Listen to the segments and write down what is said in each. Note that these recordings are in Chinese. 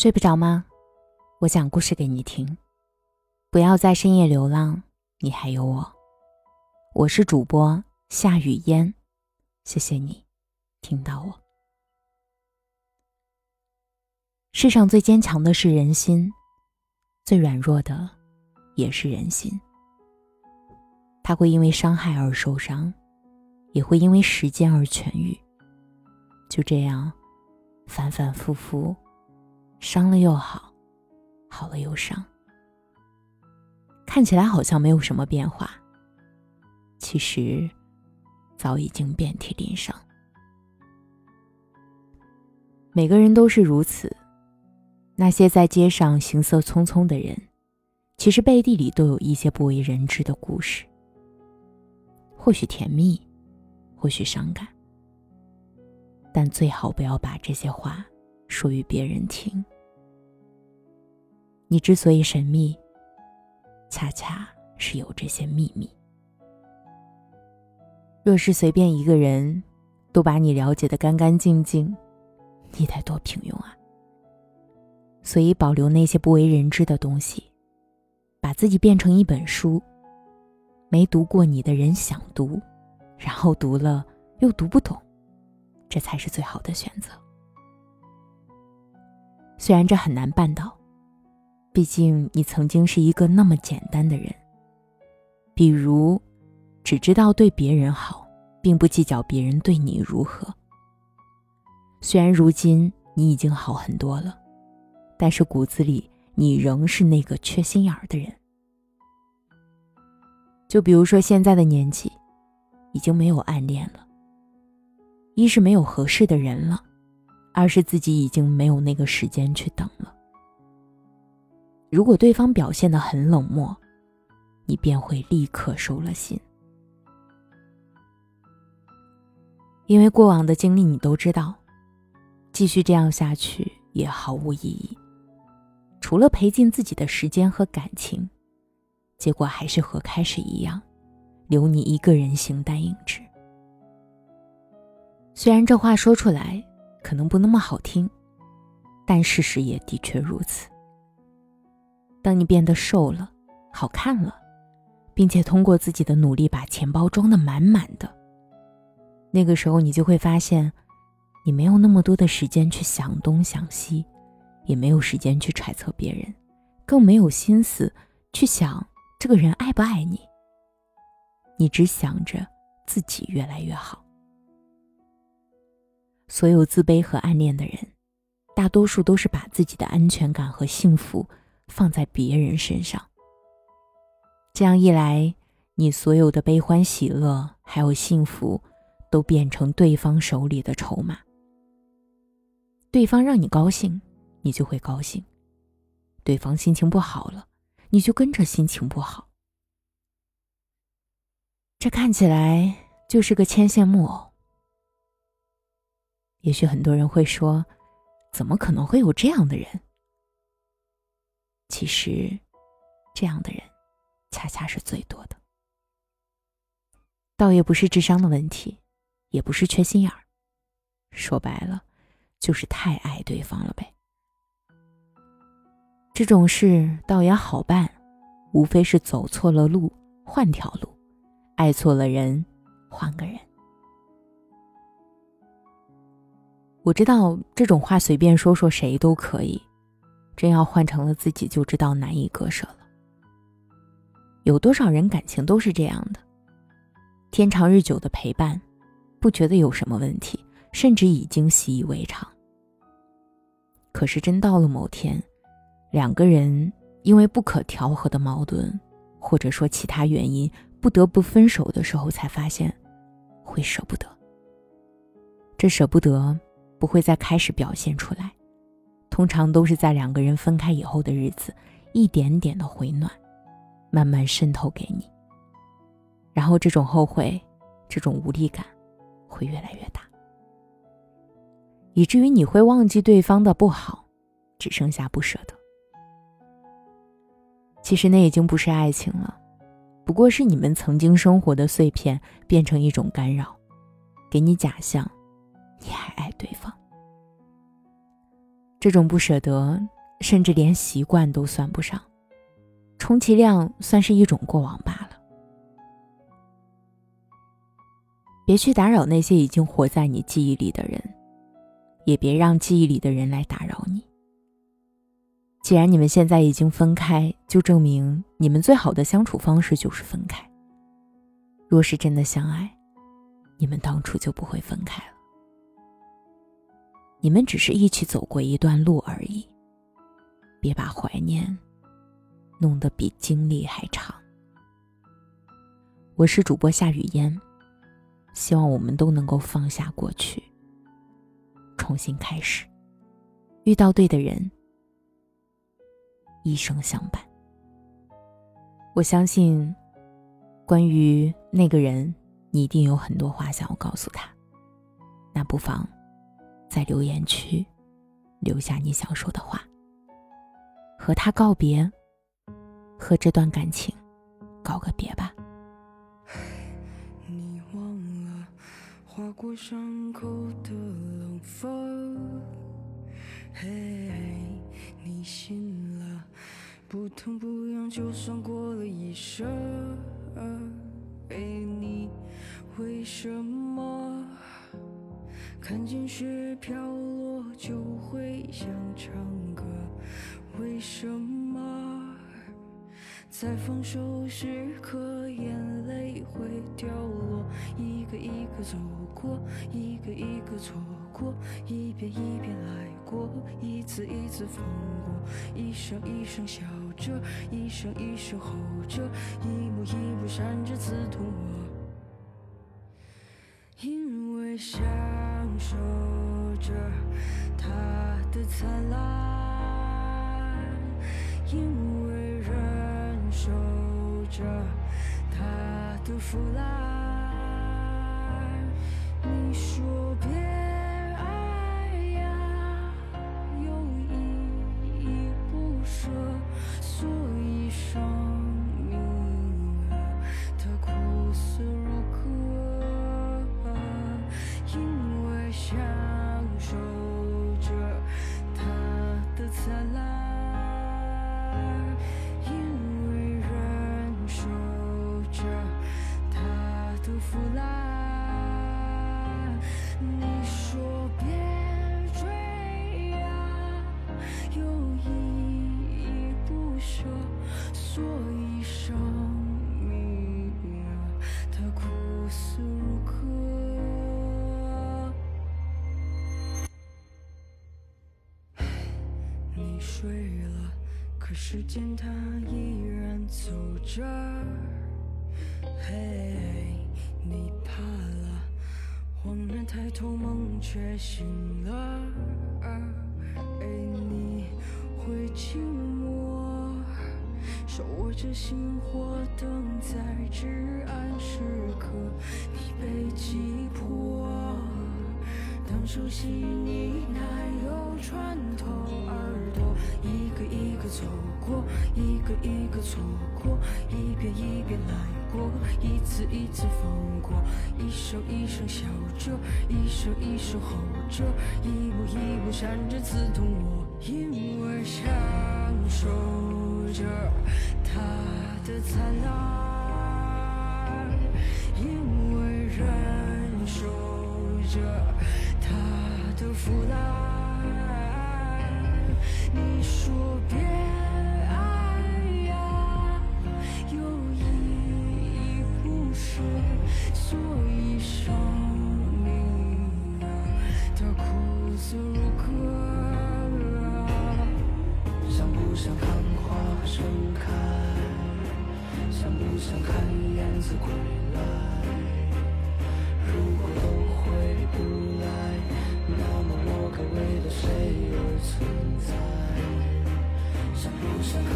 睡不着吗？我讲故事给你听。不要在深夜流浪，你还有我。我是主播夏雨嫣，谢谢你听到我。世上最坚强的是人心，最软弱的也是人心。他会因为伤害而受伤，也会因为时间而痊愈。就这样，反反复复。伤了又好，好了又伤，看起来好像没有什么变化，其实早已经遍体鳞伤。每个人都是如此，那些在街上行色匆匆的人，其实背地里都有一些不为人知的故事，或许甜蜜，或许伤感，但最好不要把这些话。说与别人听。你之所以神秘，恰恰是有这些秘密。若是随便一个人都把你了解的干干净净，你得多平庸啊！所以保留那些不为人知的东西，把自己变成一本书，没读过你的人想读，然后读了又读不懂，这才是最好的选择。虽然这很难办到，毕竟你曾经是一个那么简单的人。比如，只知道对别人好，并不计较别人对你如何。虽然如今你已经好很多了，但是骨子里你仍是那个缺心眼儿的人。就比如说现在的年纪，已经没有暗恋了，一是没有合适的人了。而是自己已经没有那个时间去等了。如果对方表现的很冷漠，你便会立刻收了心，因为过往的经历你都知道，继续这样下去也毫无意义，除了赔尽自己的时间和感情，结果还是和开始一样，留你一个人形单影只。虽然这话说出来。可能不那么好听，但事实也的确如此。当你变得瘦了、好看了，并且通过自己的努力把钱包装得满满的，那个时候你就会发现，你没有那么多的时间去想东想西，也没有时间去揣测别人，更没有心思去想这个人爱不爱你。你只想着自己越来越好。所有自卑和暗恋的人，大多数都是把自己的安全感和幸福放在别人身上。这样一来，你所有的悲欢喜乐还有幸福，都变成对方手里的筹码。对方让你高兴，你就会高兴；对方心情不好了，你就跟着心情不好。这看起来就是个牵线木偶。也许很多人会说：“怎么可能会有这样的人？”其实，这样的人恰恰是最多的。倒也不是智商的问题，也不是缺心眼儿，说白了，就是太爱对方了呗。这种事倒也好办，无非是走错了路，换条路；爱错了人，换个人。我知道这种话随便说说谁都可以，真要换成了自己就知道难以割舍了。有多少人感情都是这样的，天长日久的陪伴，不觉得有什么问题，甚至已经习以为常。可是真到了某天，两个人因为不可调和的矛盾，或者说其他原因不得不分手的时候，才发现会舍不得。这舍不得。不会再开始表现出来，通常都是在两个人分开以后的日子，一点点的回暖，慢慢渗透给你。然后这种后悔，这种无力感，会越来越大，以至于你会忘记对方的不好，只剩下不舍得。其实那已经不是爱情了，不过是你们曾经生活的碎片变成一种干扰，给你假象。你还爱对方，这种不舍得，甚至连习惯都算不上，充其量算是一种过往罢了。别去打扰那些已经活在你记忆里的人，也别让记忆里的人来打扰你。既然你们现在已经分开，就证明你们最好的相处方式就是分开。若是真的相爱，你们当初就不会分开了。你们只是一起走过一段路而已，别把怀念弄得比经历还长。我是主播夏雨嫣。希望我们都能够放下过去，重新开始，遇到对的人，一生相伴。我相信，关于那个人，你一定有很多话想要告诉他。那不妨在留言区留下你想说的话，和他告别，和这段感情告个别吧。你忘了划过伤口的冷风，嘿，你醒了，不痛不痒，就算过了一生。哎，你为什么看见雪飘落就会想唱歌？为什么在放手时刻眼泪会掉落？一个一个走。过一个一个错过，一遍一遍来过，一次一次放过，一声一声笑着，一声一声吼着，一幕一幕闪着刺痛我，因为享守着它的灿烂，因为忍受着它的腐烂。啊，它苦涩如歌。你睡了，可时间它依然走着。嘿，你怕了，恍然抬头梦却醒了。着星火，等在至暗时刻，你被击破。当熟悉你奶油穿透耳朵，一个一个走过，一个一个错过，一遍一遍来过，一次一次放过，一声一声笑着，一声一声吼着，一幕一幕闪着刺痛我，因为享受。着它的灿烂，因为忍受着它的腐烂。你说别爱呀，又依依不舍，所以生想看花盛开？想不想看燕子归来？如果都回不来，那么我该为了谁而存在？想不想看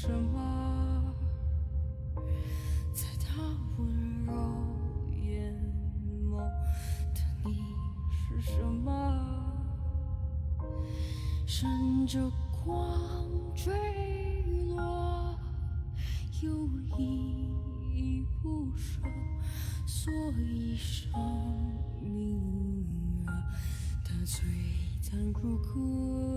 什么？在他温柔眼眸的你是什么？闪着光坠落，又依依不舍，所以生命啊，它璀璨如歌。